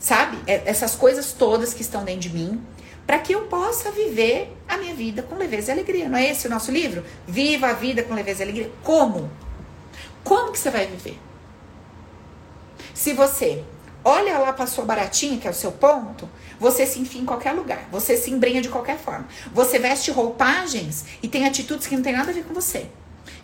sabe, essas coisas todas que estão dentro de mim, para que eu possa viver a minha vida com leveza e alegria. Não é esse o nosso livro? Viva a vida com leveza e alegria. Como? Como que você vai viver? Se você olha lá para sua baratinha, que é o seu ponto, você se enfia em qualquer lugar, você se embrenha de qualquer forma. Você veste roupagens e tem atitudes que não tem nada a ver com você.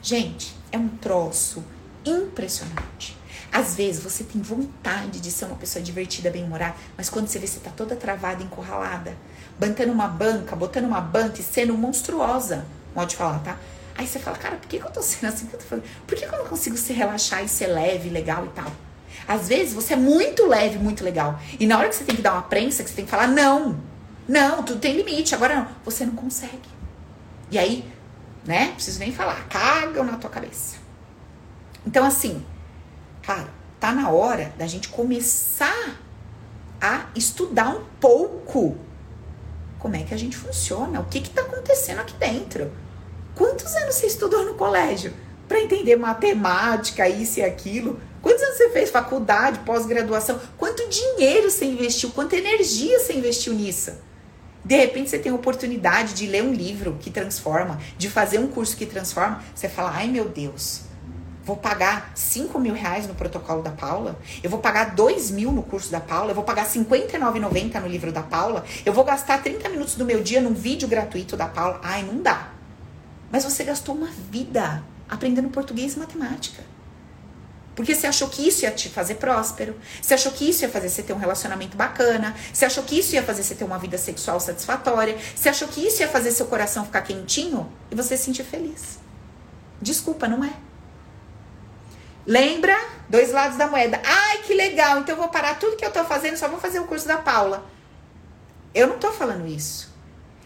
Gente, é um troço impressionante. Às vezes você tem vontade de ser uma pessoa divertida, bem-humorada, mas quando você vê você tá toda travada, encurralada, bancando uma banca, botando uma banca e sendo monstruosa, modo de falar, tá? Aí você fala, cara, por que, que eu tô sendo assim? Que eu, por que, que eu não consigo se relaxar e ser leve, legal e tal? Às vezes você é muito leve, muito legal. E na hora que você tem que dar uma prensa, que você tem que falar, não, não, tudo tem limite, agora não. Você não consegue. E aí, né, preciso nem falar, cagam na tua cabeça. Então, assim, cara, tá na hora da gente começar a estudar um pouco como é que a gente funciona, o que que tá acontecendo aqui dentro. Quantos anos você estudou no colégio para entender matemática, isso e aquilo? Quantos anos você fez faculdade, pós-graduação? Quanto dinheiro você investiu? Quanta energia você investiu nisso? De repente você tem a oportunidade de ler um livro que transforma, de fazer um curso que transforma. Você fala, ai meu Deus, vou pagar 5 mil reais no protocolo da Paula, eu vou pagar 2 mil no curso da Paula, eu vou pagar R$ 59,90 no livro da Paula, eu vou gastar 30 minutos do meu dia num vídeo gratuito da Paula. Ai, não dá. Mas você gastou uma vida aprendendo português e matemática. Porque você achou que isso ia te fazer próspero, você achou que isso ia fazer você ter um relacionamento bacana, você achou que isso ia fazer você ter uma vida sexual satisfatória, você achou que isso ia fazer seu coração ficar quentinho e você se sentir feliz. Desculpa, não é. Lembra? Dois lados da moeda. Ai, que legal, então eu vou parar tudo que eu tô fazendo, só vou fazer o curso da Paula. Eu não tô falando isso.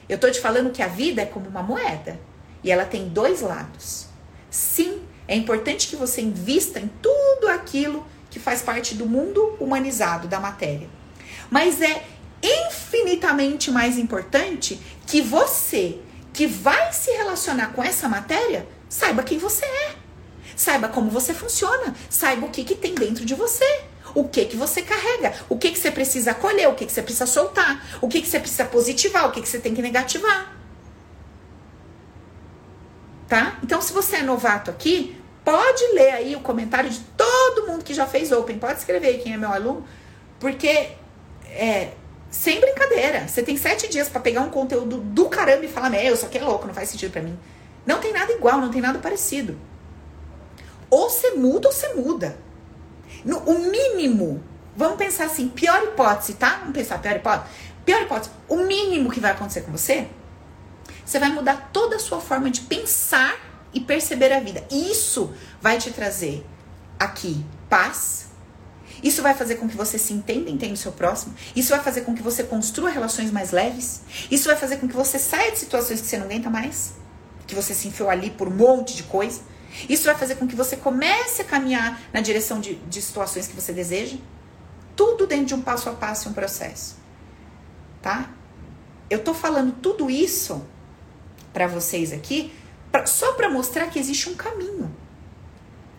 Eu tô te falando que a vida é como uma moeda. E ela tem dois lados. Sim, é importante que você invista em tudo aquilo que faz parte do mundo humanizado da matéria. Mas é infinitamente mais importante que você, que vai se relacionar com essa matéria, saiba quem você é. Saiba como você funciona, saiba o que, que tem dentro de você. O que que você carrega, o que que você precisa acolher, o que que você precisa soltar, o que que você precisa positivar, o que que você tem que negativar. Tá? Então, se você é novato aqui, pode ler aí o comentário de todo mundo que já fez Open. Pode escrever aí quem é meu aluno, porque é, sem brincadeira. Você tem sete dias para pegar um conteúdo do caramba e falar, meu, isso aqui é louco, não faz sentido para mim. Não tem nada igual, não tem nada parecido. Ou você muda ou você muda. No, o mínimo, vamos pensar assim, pior hipótese, tá? Vamos pensar pior hipótese. Pior hipótese, o mínimo que vai acontecer com você, você vai mudar toda a sua forma de pensar e perceber a vida. Isso vai te trazer aqui paz, isso vai fazer com que você se entenda, entenda o seu próximo. Isso vai fazer com que você construa relações mais leves. Isso vai fazer com que você saia de situações que você não aguenta mais, que você se enfiou ali por um monte de coisa. Isso vai fazer com que você comece a caminhar na direção de, de situações que você deseja. Tudo dentro de um passo a passo e um processo. Tá? Eu tô falando tudo isso para vocês aqui pra, só para mostrar que existe um caminho.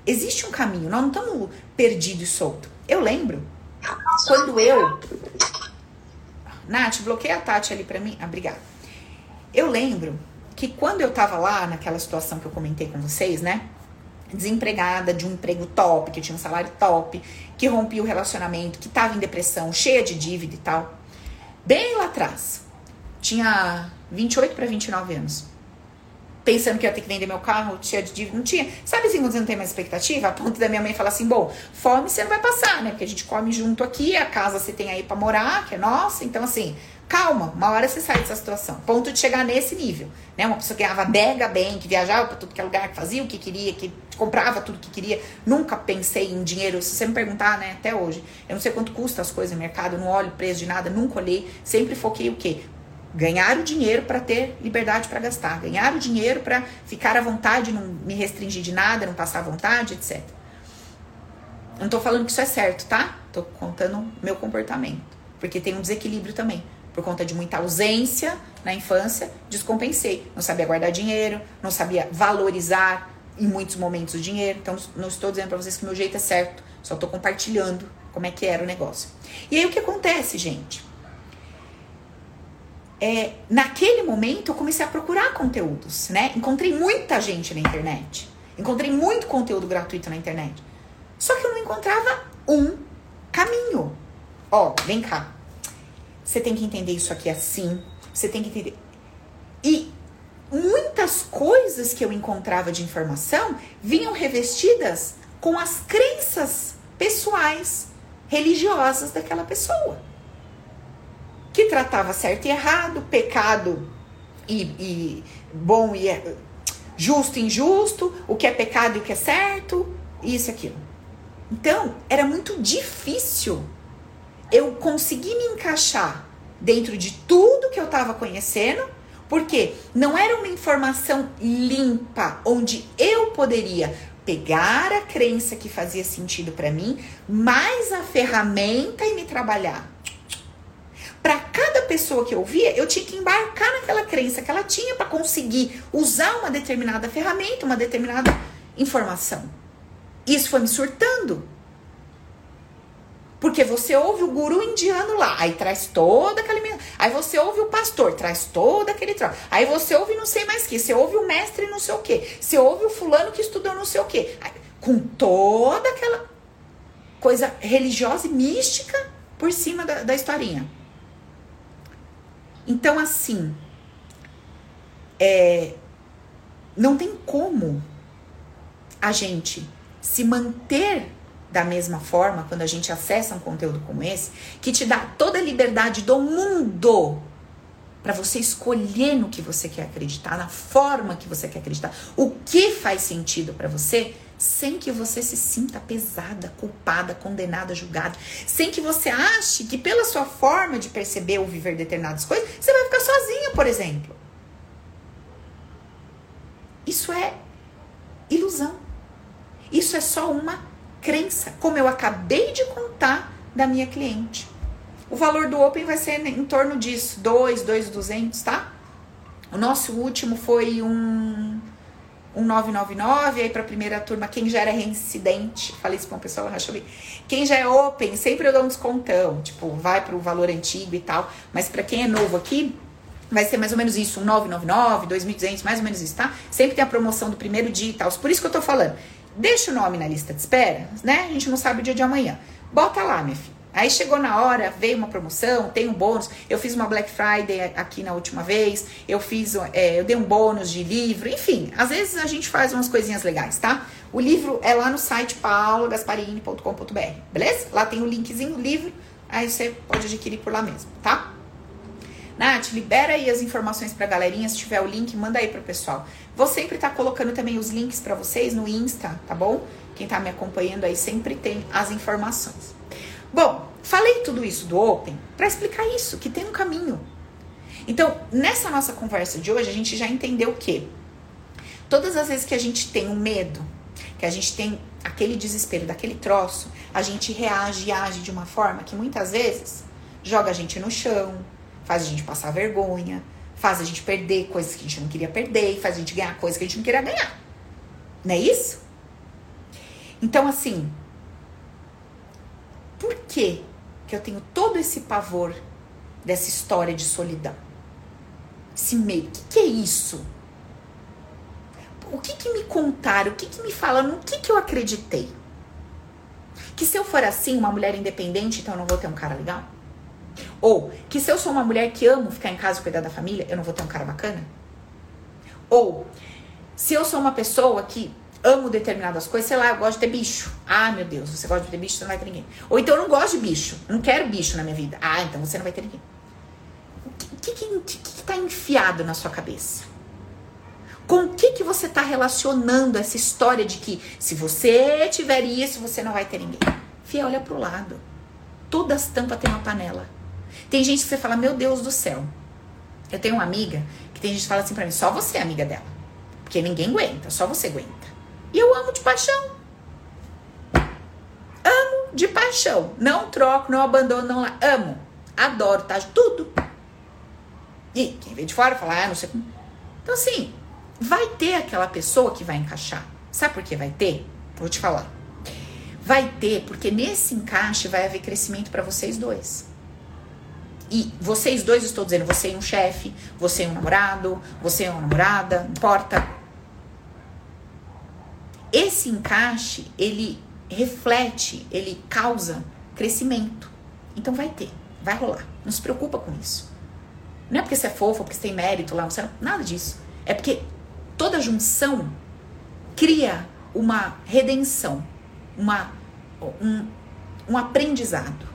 Existe um caminho, nós não estamos perdidos e soltos. Eu lembro quando eu. Nath, bloqueia a Tati ali pra mim. Ah, obrigada. Eu lembro que quando eu tava lá naquela situação que eu comentei com vocês, né? Desempregada, de um emprego top, que tinha um salário top, que rompi o relacionamento, que tava em depressão, cheia de dívida e tal. Bem lá atrás. Tinha 28 para 29 anos pensando que ia ter que vender meu carro, cheio de dívida, não tinha. Sabe assim, quando você não tem mais expectativa? A ponto da minha mãe falar assim, bom, fome você não vai passar, né? Porque a gente come junto aqui, a casa você tem aí para morar, que é nossa. Então, assim, calma, uma hora você sai dessa situação. Ponto de chegar nesse nível, né? Uma pessoa que ganhava mega bem, que viajava para tudo que é lugar, que fazia o que queria, que comprava tudo que queria. Nunca pensei em dinheiro. Se você me perguntar, né, até hoje, eu não sei quanto custa as coisas no mercado, não olho preço de nada, nunca olhei. Sempre foquei o quê? Ganhar o dinheiro para ter liberdade para gastar, ganhar o dinheiro para ficar à vontade, não me restringir de nada, não passar à vontade, etc. Não tô falando que isso é certo, tá? Tô contando meu comportamento, porque tem um desequilíbrio também. Por conta de muita ausência na infância, descompensei. Não sabia guardar dinheiro, não sabia valorizar em muitos momentos o dinheiro. Então, não estou dizendo para vocês que meu jeito é certo, só estou compartilhando como é que era o negócio. E aí o que acontece, gente? É, naquele momento eu comecei a procurar conteúdos, né? Encontrei muita gente na internet. Encontrei muito conteúdo gratuito na internet. Só que eu não encontrava um caminho. Ó, vem cá. Você tem que entender isso aqui assim. Você tem que entender. E muitas coisas que eu encontrava de informação vinham revestidas com as crenças pessoais, religiosas daquela pessoa que tratava certo e errado, pecado e, e bom e é, justo e injusto, o que é pecado e o que é certo, isso e aquilo. Então, era muito difícil eu conseguir me encaixar dentro de tudo que eu estava conhecendo, porque não era uma informação limpa onde eu poderia pegar a crença que fazia sentido para mim, mais a ferramenta e me trabalhar para cada pessoa que eu via, eu tinha que embarcar naquela crença que ela tinha para conseguir usar uma determinada ferramenta, uma determinada informação. Isso foi me surtando. Porque você ouve o guru indiano lá, aí traz toda aquela. Aí você ouve o pastor, traz todo aquele troço. Aí você ouve não sei mais que. Você ouve o mestre não sei o que. Você ouve o fulano que estudou não sei o que. Com toda aquela coisa religiosa e mística por cima da, da historinha. Então, assim, é, não tem como a gente se manter da mesma forma quando a gente acessa um conteúdo como esse, que te dá toda a liberdade do mundo para você escolher no que você quer acreditar, na forma que você quer acreditar, o que faz sentido para você sem que você se sinta pesada, culpada, condenada, julgada, sem que você ache que pela sua forma de perceber ou viver determinadas coisas, você vai ficar sozinha, por exemplo. Isso é ilusão. Isso é só uma crença, como eu acabei de contar da minha cliente. O valor do Open vai ser em torno disso, 2, 2,200, tá? O nosso último foi um, um 999, aí pra primeira turma, quem já era reincidente, falei isso pra uma pessoa, eu ver. Quem já é Open, sempre eu dou um descontão, tipo, vai pro valor antigo e tal, mas pra quem é novo aqui, vai ser mais ou menos isso, um 999, 2.200, mais ou menos isso, tá? Sempre tem a promoção do primeiro dia e tal, por isso que eu tô falando. Deixa o nome na lista de espera, né? A gente não sabe o dia de amanhã. Bota lá, minha filha. Aí chegou na hora, veio uma promoção, tem um bônus. Eu fiz uma Black Friday aqui na última vez. Eu fiz, é, eu dei um bônus de livro. Enfim, às vezes a gente faz umas coisinhas legais, tá? O livro é lá no site paulagasparini.com.br, beleza? Lá tem o linkzinho do livro. Aí você pode adquirir por lá mesmo, tá? Nath, libera aí as informações pra galerinha. Se tiver o link, manda aí pro pessoal. Vou sempre estar tá colocando também os links para vocês no Insta, tá bom? Quem tá me acompanhando aí sempre tem as informações. Bom, falei tudo isso do Open para explicar isso, que tem um caminho. Então, nessa nossa conversa de hoje, a gente já entendeu que todas as vezes que a gente tem um medo, que a gente tem aquele desespero daquele troço, a gente reage e age de uma forma que muitas vezes joga a gente no chão, faz a gente passar vergonha, faz a gente perder coisas que a gente não queria perder, faz a gente ganhar coisas que a gente não queria ganhar. Não é isso? Então, assim, por que, que eu tenho todo esse pavor dessa história de solidão? Esse medo. O que, que é isso? O que, que me contaram? O que, que me falaram? O que, que eu acreditei? Que se eu for assim, uma mulher independente, então eu não vou ter um cara legal? Ou que se eu sou uma mulher que amo ficar em casa e cuidar da família, eu não vou ter um cara bacana? Ou se eu sou uma pessoa que amo determinadas coisas, sei lá, eu gosto de ter bicho. Ah, meu Deus, você gosta de ter bicho, você não vai ter ninguém. Ou então eu não gosto de bicho, não quero bicho na minha vida. Ah, então você não vai ter ninguém. O que, que, que, que tá enfiado na sua cabeça? Com o que, que você tá relacionando essa história de que se você tiver isso, você não vai ter ninguém? Fia, olha pro lado. Todas as tampas têm uma panela. Tem gente que você fala, meu Deus do céu. Eu tenho uma amiga que tem gente que fala assim pra mim, só você é amiga dela. Porque ninguém aguenta, só você aguenta. E eu amo de paixão. Amo de paixão. Não troco, não abandono, não amo. Adoro, tá? Tudo. E quem vê de fora fala, ah, não sei como. Então, assim, vai ter aquela pessoa que vai encaixar. Sabe por que vai ter? Vou te falar. Vai ter, porque nesse encaixe vai haver crescimento para vocês dois. E vocês dois, estou dizendo, você é um chefe, você é um namorado, você é uma namorada, importa esse encaixe, ele reflete, ele causa crescimento. Então vai ter, vai rolar. Não se preocupa com isso. Não é porque você é fofo, porque você tem mérito lá, você não, nada disso. É porque toda junção cria uma redenção, uma, um, um aprendizado.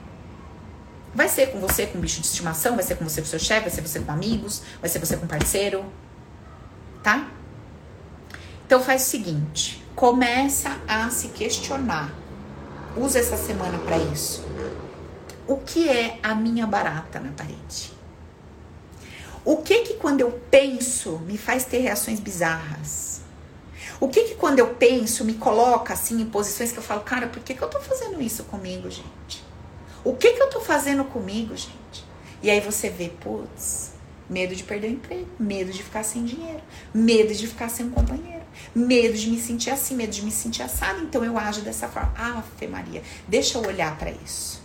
Vai ser com você com bicho de estimação, vai ser com você com seu chefe, vai ser você com amigos, vai ser você com parceiro, tá? Então faz o seguinte, começa a se questionar. Usa essa semana para isso. O que é a minha barata na parede? O que que quando eu penso me faz ter reações bizarras? O que que quando eu penso me coloca assim em posições que eu falo, cara, por que que eu tô fazendo isso comigo, gente? O que que eu tô fazendo comigo, gente? E aí você vê, putz, medo de perder o emprego, medo de ficar sem dinheiro, medo de ficar sem um companheiro medo de me sentir assim, medo de me sentir assado, então eu ajo dessa forma. Ah, Fê Maria, deixa eu olhar para isso.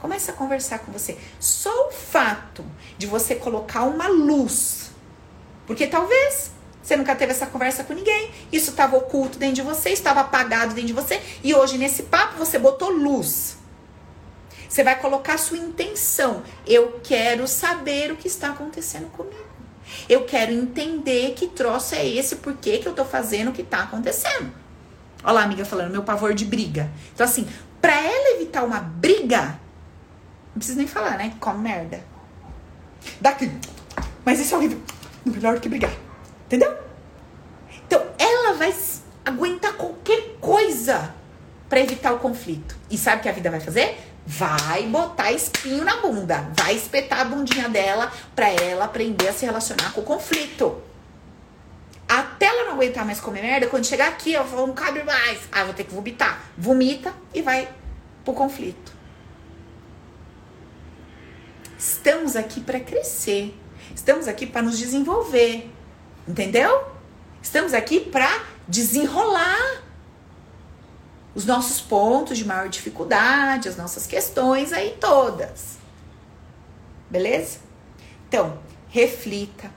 Começa a conversar com você. Só o fato de você colocar uma luz, porque talvez você nunca teve essa conversa com ninguém, isso estava oculto dentro de você, estava apagado dentro de você, e hoje nesse papo você botou luz. Você vai colocar sua intenção. Eu quero saber o que está acontecendo comigo. Eu quero entender que troço é esse, por que, que eu tô fazendo o que tá acontecendo. Olha lá, amiga falando, meu pavor de briga. Então, assim, pra ela evitar uma briga, não precisa nem falar, né? Come merda. Daqui. Mas isso é horrível. Melhor do que brigar. Entendeu? Então, ela vai aguentar qualquer coisa para evitar o conflito. E sabe o que a vida vai fazer? Vai botar espinho na bunda, vai espetar a bundinha dela para ela aprender a se relacionar com o conflito. Até ela não aguentar mais comer merda, quando chegar aqui, ela fala, não cabe mais. Ah, vou ter que vomitar. Vomita e vai pro conflito. Estamos aqui para crescer. Estamos aqui para nos desenvolver. Entendeu? Estamos aqui para desenrolar os nossos pontos de maior dificuldade, as nossas questões aí todas. Beleza? Então, reflita,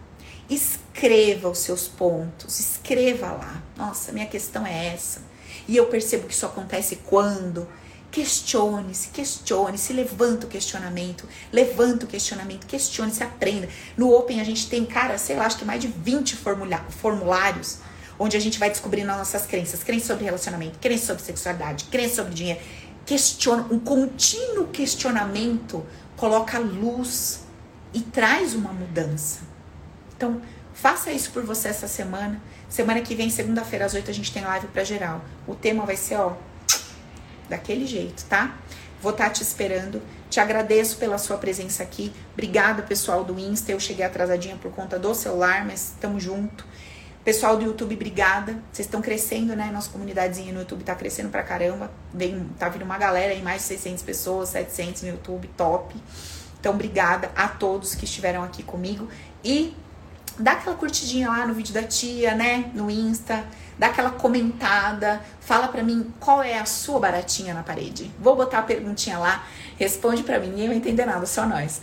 escreva os seus pontos, escreva lá. Nossa, minha questão é essa. E eu percebo que isso acontece quando Questione-se, questione-se, levanta o questionamento, levanta o questionamento, questione-se, aprenda. No Open a gente tem, cara, sei lá, acho que mais de 20 formulários onde a gente vai descobrindo as nossas crenças, crenças sobre relacionamento, crenças sobre sexualidade, crenças sobre dinheiro. Questiona, um contínuo questionamento coloca luz e traz uma mudança. Então, faça isso por você essa semana. Semana que vem, segunda-feira às 8, a gente tem live para geral. O tema vai ser, ó, daquele jeito, tá? Vou estar tá te esperando. Te agradeço pela sua presença aqui. Obrigada, pessoal do Insta. Eu cheguei atrasadinha por conta do celular, mas estamos junto. Pessoal do YouTube, obrigada. Vocês estão crescendo, né? Nossa comunidadezinha no YouTube tá crescendo pra caramba. Vem, tá vindo uma galera aí, mais de 600 pessoas, 700 no YouTube, top. Então, obrigada a todos que estiveram aqui comigo. E dá aquela curtidinha lá no vídeo da tia, né? No Insta dá aquela comentada, fala para mim qual é a sua baratinha na parede. Vou botar a perguntinha lá, responde para mim, ninguém vai entender nada, só nós.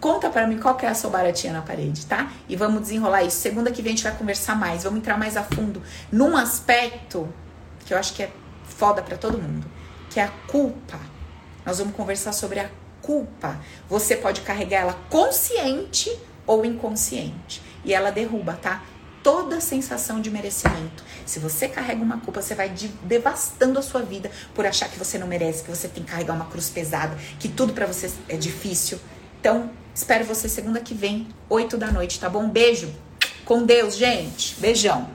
Conta para mim qual que é a sua baratinha na parede, tá? E vamos desenrolar isso. Segunda que vem a gente vai conversar mais, vamos entrar mais a fundo num aspecto que eu acho que é foda para todo mundo, que é a culpa. Nós vamos conversar sobre a culpa. Você pode carregar ela consciente ou inconsciente. E ela derruba, tá? toda sensação de merecimento. Se você carrega uma culpa, você vai devastando a sua vida por achar que você não merece, que você tem que carregar uma cruz pesada, que tudo para você é difícil. Então, espero você segunda que vem, 8 da noite, tá bom? Beijo. Com Deus, gente. Beijão.